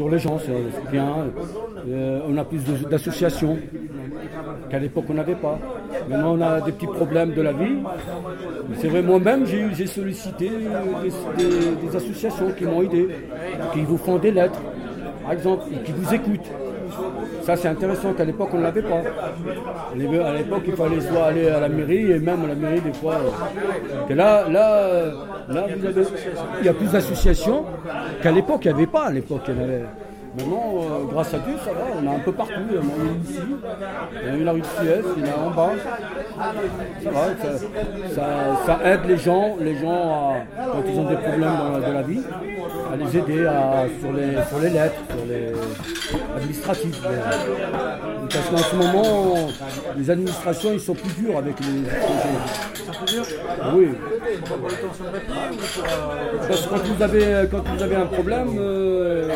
pour les gens, c'est bien. Euh, on a plus d'associations qu'à l'époque on n'avait pas. Maintenant on a des petits problèmes de la vie. C'est vrai, moi-même j'ai sollicité des, des- des associations qui m'ont aidé, qui vous font des lettres, par exemple, qui vous écoutent. Ça c'est intéressant qu'à l'époque on ne l'avait pas. À l'époque il fallait soit aller à la mairie et même à la mairie des fois. euh, Et là, là, euh, là il y a plus d'associations qu'à l'époque il n'y avait pas. À l'époque avait. Maintenant, euh, grâce à Dieu, ça va, on a un peu partout. En a une ici, en a une à rue de Suez, il y en a en bas. Ça va, ça, ça- aide les gens, les gens à- quand ils ont des problèmes dans la, de la vie, à les aider à- sur, les, sur les lettres, sur les administratifs. Parce qu'en ce moment, les administrations, ils sont plus durs avec les étrangers. Oui. Parce que quand vous avez, quand vous avez un problème, euh,